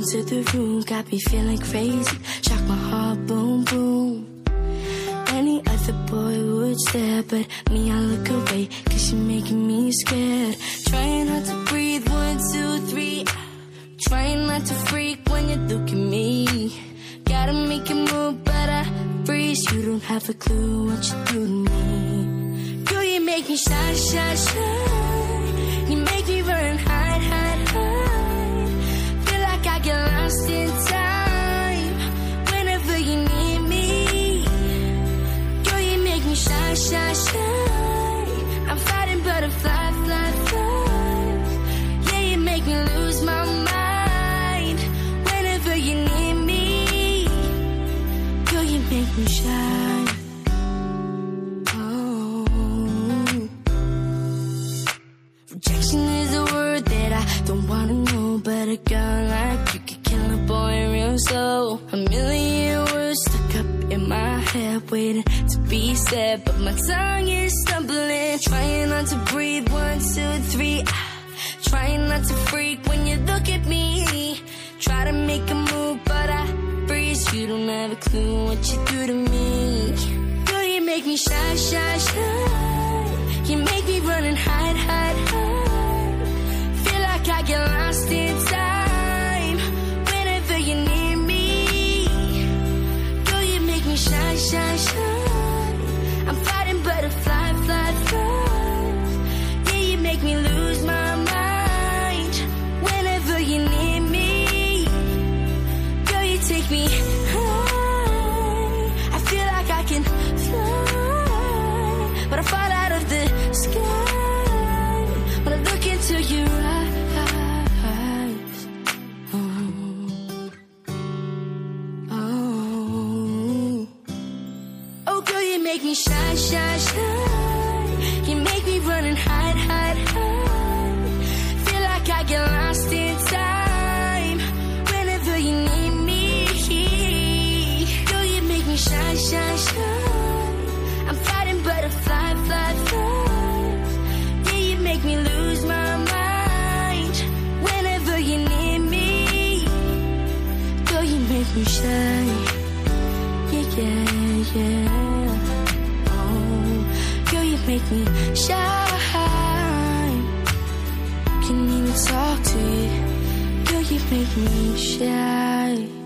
into the room, got me feeling crazy. Shock my heart, boom, boom. Any other boy would stare, but me, I look away, cause you're making me scared. Trying not to breathe, one, two, three. Trying not to freak when you look at me. Gotta make a move, but I freeze. You don't have a clue what you do to me. Girl, you make me shine, shine, shine. Waiting to be said, but my tongue is stumbling, trying not to breathe. One, two, three. Ah. Trying not to freak when you look at me. Try to make a move, but I freeze. You don't have a clue what you do to me. Girl, you make me shine, shine, shine. Me shine, shine, shine. You make me run and hide, hide, hide. Feel like I get lost in time. Whenever you need me. Girl, you make me shine, shine, shine. I'm fighting butterfly, fly, fly. Yeah, you make me lose my mind. Whenever you need me. Girl, you make me shine. Yeah, yeah, yeah. Make me shine. Can't even talk to you. Girl, you make me shine.